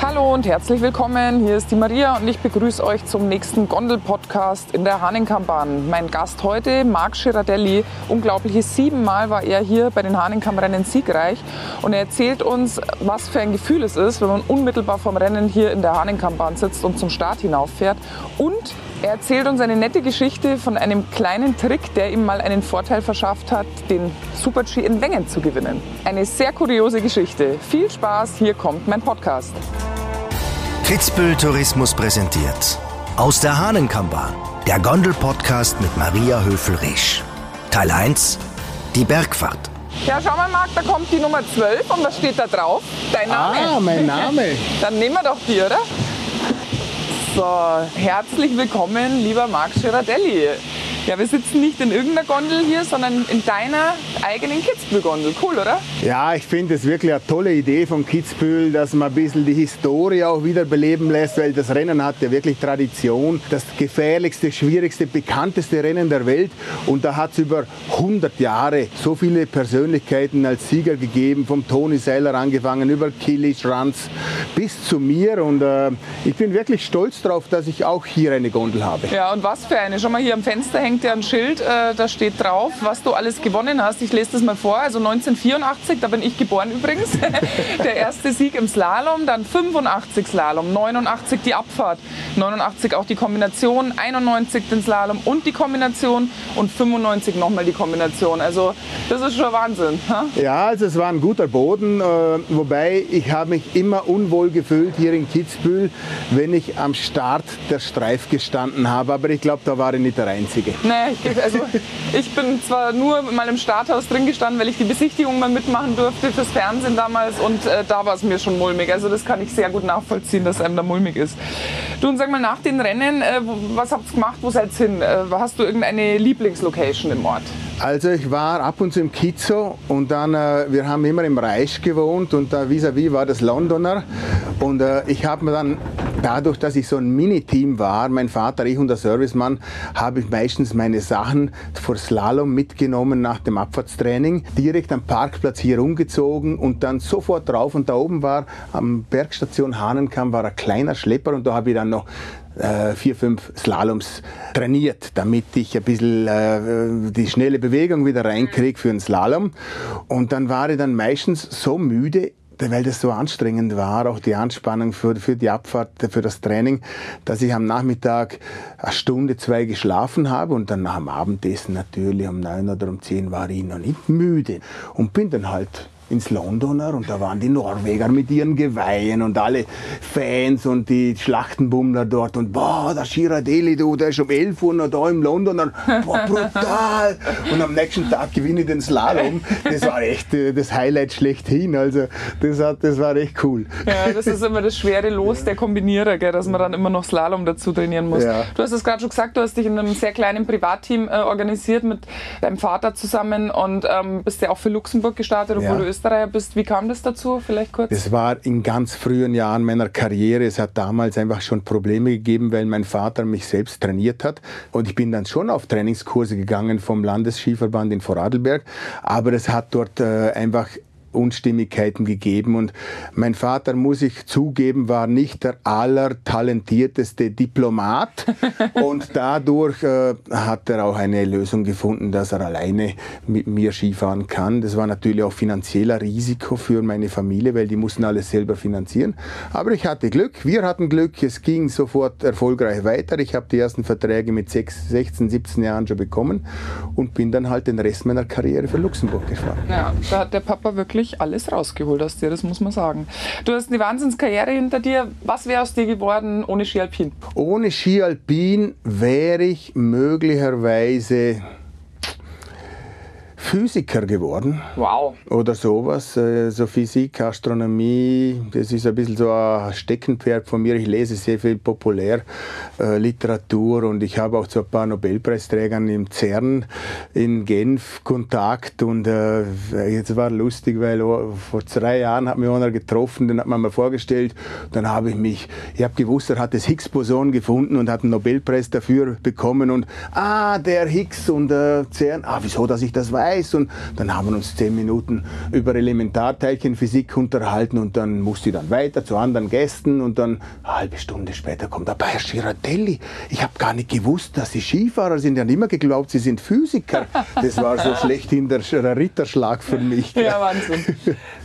Hallo und herzlich willkommen. Hier ist die Maria und ich begrüße euch zum nächsten Gondel-Podcast in der Hahnenkammbahn. Mein Gast heute, Marc Girardelli. Unglaubliche siebenmal war er hier bei den Hahnenkammrennen siegreich und er erzählt uns, was für ein Gefühl es ist, wenn man unmittelbar vom Rennen hier in der Hahnenkammbahn sitzt und zum Start hinauffährt und er erzählt uns eine nette Geschichte von einem kleinen Trick, der ihm mal einen Vorteil verschafft hat, den Super-G in Wengen zu gewinnen. Eine sehr kuriose Geschichte. Viel Spaß, hier kommt mein Podcast. Kitzbühel Tourismus präsentiert. Aus der Hahnenkammbahn. Der Gondel-Podcast mit Maria Höfel-Resch. Teil 1. Die Bergfahrt. Ja, schau mal, Marc, da kommt die Nummer 12 und was steht da drauf? Dein Name. Ah, mein Name. Dann nehmen wir doch die, oder? So, herzlich willkommen, lieber Marc Girardelli. Ja, wir sitzen nicht in irgendeiner Gondel hier, sondern in deiner eigenen Kitzbühel-Gondel. Cool, oder? Ja, ich finde es wirklich eine tolle Idee von Kitzbühel, dass man ein bisschen die Historie auch wieder beleben lässt, weil das Rennen hat ja wirklich Tradition. Das gefährlichste, schwierigste, bekannteste Rennen der Welt. Und da hat es über 100 Jahre so viele Persönlichkeiten als Sieger gegeben, vom Tony Seller angefangen, über Killy, Schranz bis zu mir. Und äh, ich bin wirklich stolz darauf, dass ich auch hier eine Gondel habe. Ja, und was für eine? Schon mal hier am Fenster hängt ja ein Schild, äh, da steht drauf, was du alles gewonnen hast. Ich lese das mal vor. Also 1984, da bin ich geboren übrigens. Der erste Sieg im Slalom, dann 85 Slalom, 89 die Abfahrt, 89 auch die Kombination, 91 den Slalom und die Kombination und 95 nochmal die Kombination. Also das ist schon Wahnsinn. Ha? Ja, also es war ein guter Boden, äh, wobei ich habe mich immer unwohl gefühlt hier in Kitzbühel, wenn ich am Start der Streif gestanden habe. Aber ich glaube, da war ich nicht der Einzige. Nee, ich, also, ich bin zwar nur mal im Starthaus drin gestanden, weil ich die Besichtigung mal mitmachen durfte fürs Fernsehen damals und äh, da war es mir schon mulmig. Also das kann ich sehr gut nachvollziehen, dass einem da mulmig ist. Du und sag mal, nach den Rennen, äh, was habt ihr gemacht? Wo seid ihr hin? Äh, hast du irgendeine Lieblingslocation im Ort? Also ich war ab und zu im Kizzo und dann, äh, wir haben immer im Reich gewohnt und da vis-à-vis war das Londoner. Und äh, ich habe mir dann dadurch, dass ich so ein Mini-Team war, mein Vater, ich und der Servicemann, habe ich meistens meine Sachen vor Slalom mitgenommen nach dem Abfahrtstraining, direkt am Parkplatz hier umgezogen und dann sofort drauf. Und da oben war am Bergstation Hahnenkamm war ein kleiner Schlepper und da habe ich dann noch äh, vier, fünf Slaloms trainiert, damit ich ein bisschen äh, die schnelle Bewegung wieder reinkriege für einen Slalom. Und dann war ich dann meistens so müde, weil das so anstrengend war, auch die Anspannung für, für die Abfahrt, für das Training, dass ich am Nachmittag eine Stunde, zwei geschlafen habe und dann dem Abendessen natürlich um neun oder um zehn war ich noch nicht müde und bin dann halt ins Londoner und da waren die Norweger mit ihren Geweihen und alle Fans und die Schlachtenbummler dort und boah, der Girardelli, du, der ist um 11 Uhr noch da im Londoner, boah, brutal. Und am nächsten Tag gewinne ich den Slalom. Das war echt äh, das Highlight schlechthin, also das, hat, das war echt cool. Ja, das ist immer das schwere Los der Kombinierer, gell, dass man dann immer noch Slalom dazu trainieren muss. Ja. Du hast es gerade schon gesagt, du hast dich in einem sehr kleinen Privatteam äh, organisiert mit deinem Vater zusammen und ähm, bist ja auch für Luxemburg gestartet, obwohl ja. du Österreicher bist. Wie kam das dazu? Vielleicht kurz? Das war in ganz frühen Jahren meiner Karriere. Es hat damals einfach schon Probleme gegeben, weil mein Vater mich selbst trainiert hat. Und ich bin dann schon auf Trainingskurse gegangen vom Landesskiverband in Vorarlberg. Aber es hat dort äh, einfach Unstimmigkeiten gegeben. Und mein Vater, muss ich zugeben, war nicht der allertalentierteste Diplomat. und dadurch äh, hat er auch eine Lösung gefunden, dass er alleine mit mir Skifahren kann. Das war natürlich auch finanzieller Risiko für meine Familie, weil die mussten alles selber finanzieren. Aber ich hatte Glück, wir hatten Glück, es ging sofort erfolgreich weiter. Ich habe die ersten Verträge mit 6, 16, 17 Jahren schon bekommen und bin dann halt den Rest meiner Karriere für Luxemburg gefahren. Ja, da hat der Papa wirklich wirklich alles rausgeholt aus dir, das muss man sagen. Du hast eine Wahnsinnskarriere hinter dir. Was wäre aus dir geworden ohne Ski Alpin? Ohne Ski Alpin wäre ich möglicherweise Physiker geworden. Wow. Oder sowas. Äh, so Physik, Astronomie, das ist ein bisschen so ein Steckenpferd von mir. Ich lese sehr viel Populärliteratur und ich habe auch zu ein paar Nobelpreisträgern im CERN in Genf Kontakt und äh, jetzt war lustig, weil vor zwei Jahren hat mich einer getroffen, den hat man mir vorgestellt. Dann habe ich mich, ich habe gewusst, er hat das Higgs-Boson gefunden und hat einen Nobelpreis dafür bekommen und ah, der Higgs und äh, CERN, ah, wieso, dass ich das weiß? Heiß und dann haben wir uns zehn Minuten über Elementarteilchenphysik unterhalten und dann musste ich dann weiter zu anderen Gästen und dann eine halbe Stunde später kommt der Herr Girardelli. Ich habe gar nicht gewusst, dass Sie Skifahrer sind. Ich habe immer geglaubt, Sie sind Physiker. Das war so schlechthin der Ritterschlag für mich. Ja, Wahnsinn.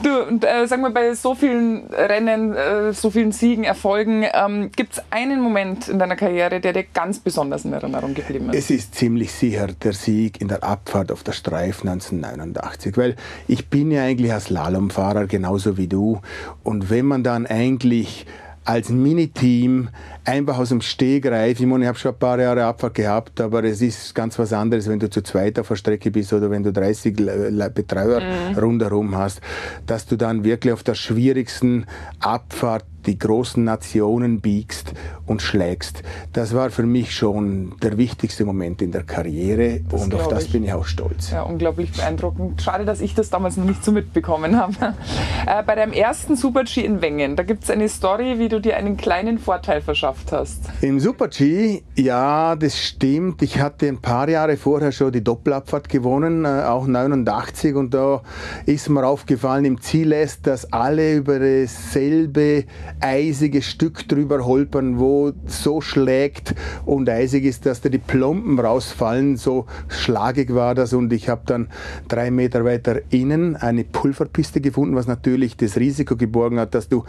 Du, und, äh, sag mal, bei so vielen Rennen, äh, so vielen Siegen, Erfolgen, ähm, gibt es einen Moment in deiner Karriere, der dir ganz besonders in Erinnerung geblieben ist? Es ist ziemlich sicher der Sieg in der Abfahrt auf der Streif 1989, weil ich bin ja eigentlich ein Slalomfahrer, genauso wie du. Und wenn man dann eigentlich als Miniteam einfach aus dem Stegreif, ich meine, ich habe schon ein paar Jahre Abfahrt gehabt, aber es ist ganz was anderes, wenn du zu zweit auf der Strecke bist oder wenn du 30 Betreuer mhm. rundherum hast, dass du dann wirklich auf der schwierigsten Abfahrt die großen Nationen biegst und schlägst. Das war für mich schon der wichtigste Moment in der Karriere das und auf das ich. bin ich auch stolz. Ja, unglaublich beeindruckend. Schade, dass ich das damals noch nicht so mitbekommen habe. Äh, bei deinem ersten Super-G in Wengen, da gibt es eine Story, wie du dir einen kleinen Vorteil verschafft hast. Im Super-G, ja, das stimmt. Ich hatte ein paar Jahre vorher schon die Doppelabfahrt gewonnen, äh, auch 89 und da ist mir aufgefallen im Ziel ist, dass alle über dasselbe eisige Stück drüber holpern, wo so schlägt und eisig ist, dass da die Plomben rausfallen. So schlagig war das und ich habe dann drei Meter weiter innen eine Pulverpiste gefunden, was natürlich das Risiko geborgen hat, dass du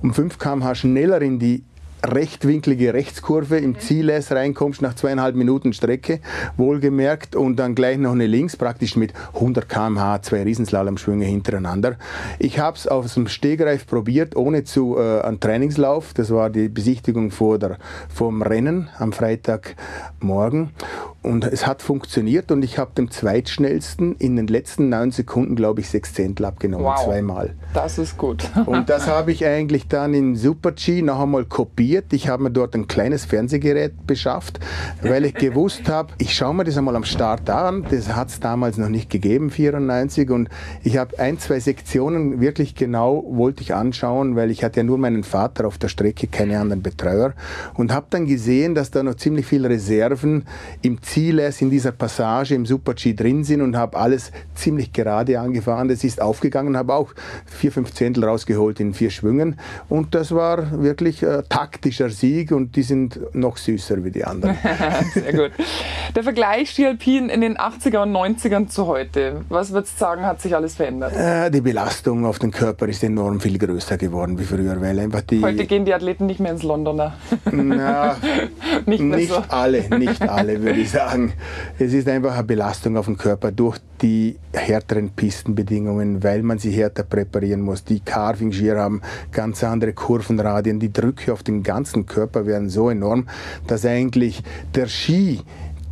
um 5 km/h schneller in die rechtwinklige Rechtskurve im Zieless reinkommst nach zweieinhalb Minuten Strecke, wohlgemerkt, und dann gleich noch eine Links, praktisch mit 100 km/h, zwei Riesenslalomschwünge hintereinander. Ich habe es aus dem Stegreif probiert, ohne zu äh, einen Trainingslauf. Das war die Besichtigung vor der, vom Rennen am Freitagmorgen. Und es hat funktioniert und ich habe dem zweitschnellsten in den letzten neun Sekunden, glaube ich, sechs Zehntel abgenommen, wow, zweimal. Das ist gut. und das habe ich eigentlich dann in Super G noch einmal kopiert. Ich habe mir dort ein kleines Fernsehgerät beschafft, weil ich gewusst habe, ich schaue mir das einmal am Start an. Das hat es damals noch nicht gegeben, 94. Und ich habe ein, zwei Sektionen wirklich genau wollte ich anschauen, weil ich hatte ja nur meinen Vater auf der Strecke, keine anderen Betreuer. Und habe dann gesehen, dass da noch ziemlich viele Reserven im Zielers in dieser Passage im Super-G drin sind und habe alles ziemlich gerade angefahren. Das ist aufgegangen, habe auch vier, fünf Zehntel rausgeholt in vier Schwüngen und das war wirklich ein taktischer Sieg und die sind noch süßer wie die anderen. Sehr gut. Der Vergleich Ski Alpin in den 80er und 90ern zu heute, was würdest du sagen, hat sich alles verändert? Äh, die Belastung auf den Körper ist enorm viel größer geworden wie früher, weil einfach die... Heute gehen die Athleten nicht mehr ins Londoner. Na, nicht, nicht so. alle, nicht alle, würde ich sagen sagen, es ist einfach eine Belastung auf den Körper durch die härteren Pistenbedingungen, weil man sie härter präparieren muss. Die Carving-Skier haben ganz andere Kurvenradien, die Drücke auf den ganzen Körper werden so enorm, dass eigentlich der Ski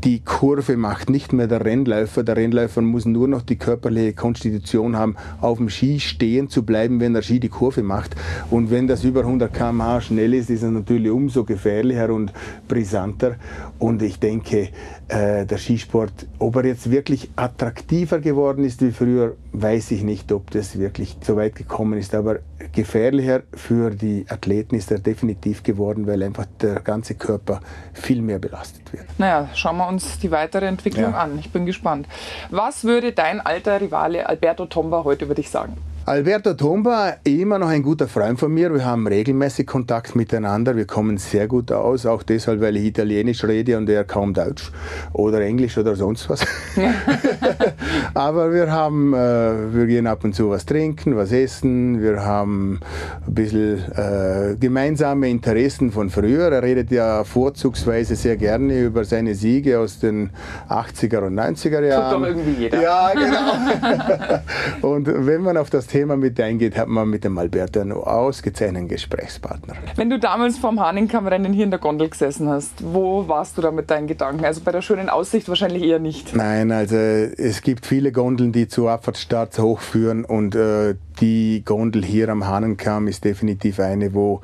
die Kurve macht nicht mehr der Rennläufer. Der Rennläufer muss nur noch die körperliche Konstitution haben, auf dem Ski stehen zu bleiben, wenn der Ski die Kurve macht. Und wenn das über 100 km/h schnell ist, ist es natürlich umso gefährlicher und brisanter. Und ich denke, äh, der Skisport, ob er jetzt wirklich attraktiver geworden ist wie früher, weiß ich nicht, ob das wirklich so weit gekommen ist. Aber gefährlicher für die Athleten ist er definitiv geworden, weil einfach der ganze Körper viel mehr belastet wird. Naja, schauen wir uns die weitere Entwicklung ja. an. Ich bin gespannt. Was würde dein alter Rivale Alberto Tomba heute über dich sagen? Alberto Tomba, immer noch ein guter Freund von mir. Wir haben regelmäßig Kontakt miteinander. Wir kommen sehr gut aus, auch deshalb, weil ich Italienisch rede und er kaum Deutsch oder Englisch oder sonst was. Aber wir haben, äh, wir gehen ab und zu was trinken, was essen. Wir haben ein bisschen äh, gemeinsame Interessen von früher. Er redet ja vorzugsweise sehr gerne über seine Siege aus den 80er und 90er Jahren. Tut doch irgendwie jeder. Ja, genau. und wenn man auf das Thema mit eingeht, hat man mit dem Alberto einen ausgezeichneten Gesprächspartner. Wenn du damals vom Hahnenkammrennen hier in der Gondel gesessen hast, wo warst du da mit deinen Gedanken? Also bei der schönen Aussicht wahrscheinlich eher nicht. Nein, also es gibt viele Gondeln, die zu Abfahrtsstarts hochführen und äh, die Gondel hier am Hahnenkamm ist definitiv eine, wo,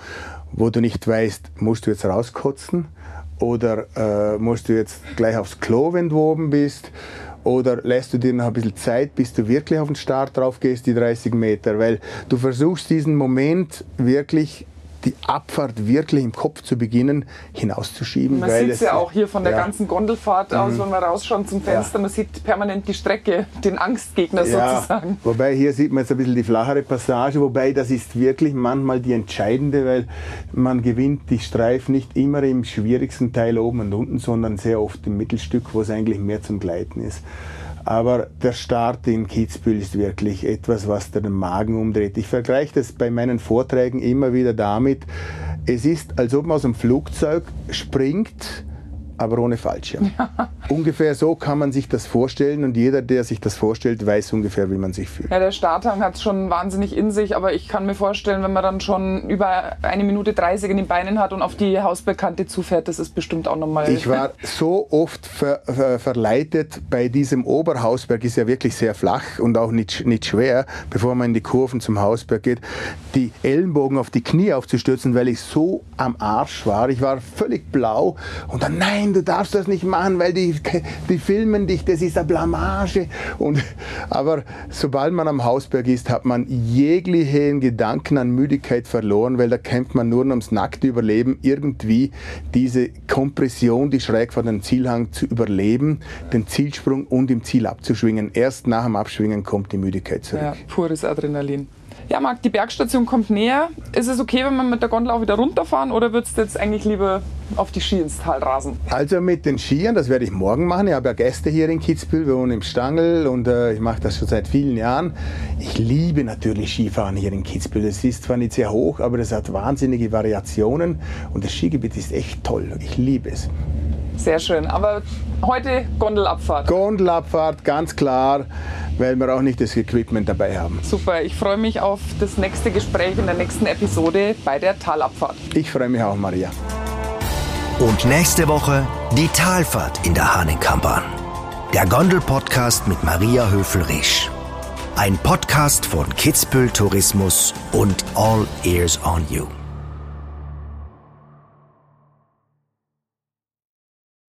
wo du nicht weißt, musst du jetzt rauskotzen oder äh, musst du jetzt gleich aufs Klo, wenn du oben bist oder lässt du dir noch ein bisschen Zeit, bis du wirklich auf den Start drauf gehst, die 30 Meter? Weil du versuchst diesen Moment wirklich die Abfahrt wirklich im Kopf zu beginnen, hinauszuschieben. Man sieht es ja auch hier von der ja. ganzen Gondelfahrt aus, mhm. wenn wir rausschauen zum Fenster, ja. man sieht permanent die Strecke, den Angstgegner ja. sozusagen. Wobei hier sieht man jetzt ein bisschen die flachere Passage, wobei das ist wirklich manchmal die entscheidende, weil man gewinnt die Streifen nicht immer im schwierigsten Teil oben und unten, sondern sehr oft im Mittelstück, wo es eigentlich mehr zum Gleiten ist. Aber der Start in Kitzbühel ist wirklich etwas, was den Magen umdreht. Ich vergleiche das bei meinen Vorträgen immer wieder damit, es ist, als ob man aus dem Flugzeug springt, aber ohne Fallschirm. Ja. Ungefähr so kann man sich das vorstellen und jeder, der sich das vorstellt, weiß ungefähr, wie man sich fühlt. Ja, der Starthang hat es schon wahnsinnig in sich, aber ich kann mir vorstellen, wenn man dann schon über eine Minute 30 in den Beinen hat und auf die Hausbekannte zufährt, das ist bestimmt auch nochmal. Ich war so oft ver, ver, verleitet bei diesem Oberhausberg, ist ja wirklich sehr flach und auch nicht, nicht schwer, bevor man in die Kurven zum Hausberg geht, die Ellenbogen auf die Knie aufzustürzen, weil ich so am Arsch war. Ich war völlig blau und dann, nein, nein, du darfst das nicht machen, weil die, die filmen dich, das ist eine Blamage. Und, aber sobald man am Hausberg ist, hat man jeglichen Gedanken an Müdigkeit verloren, weil da kämpft man nur ums nackte Überleben, irgendwie diese Kompression, die schräg vor dem Zielhang zu überleben, den Zielsprung und im Ziel abzuschwingen. Erst nach dem Abschwingen kommt die Müdigkeit zurück. Ja, pures Adrenalin. Ja, Marc, die Bergstation kommt näher. Ist es okay, wenn wir mit der Gondel auch wieder runterfahren oder würdest du jetzt eigentlich lieber auf die Ski ins Tal rasen? Also mit den Skiern, das werde ich morgen machen. Ich habe ja Gäste hier in Kitzbühel, wir wohnen im Stangl und äh, ich mache das schon seit vielen Jahren. Ich liebe natürlich Skifahren hier in Kitzbühel. Es ist zwar nicht sehr hoch, aber es hat wahnsinnige Variationen und das Skigebiet ist echt toll. Ich liebe es. Sehr schön. Aber heute Gondelabfahrt. Gondelabfahrt, ganz klar, weil wir auch nicht das Equipment dabei haben. Super, ich freue mich auf das nächste Gespräch in der nächsten Episode bei der Talabfahrt. Ich freue mich auch, Maria. Und nächste Woche die Talfahrt in der Hahnenkampern. Der Gondel-Podcast mit Maria Höfel-Risch. Ein Podcast von Kitzbühel Tourismus und All Ears on You.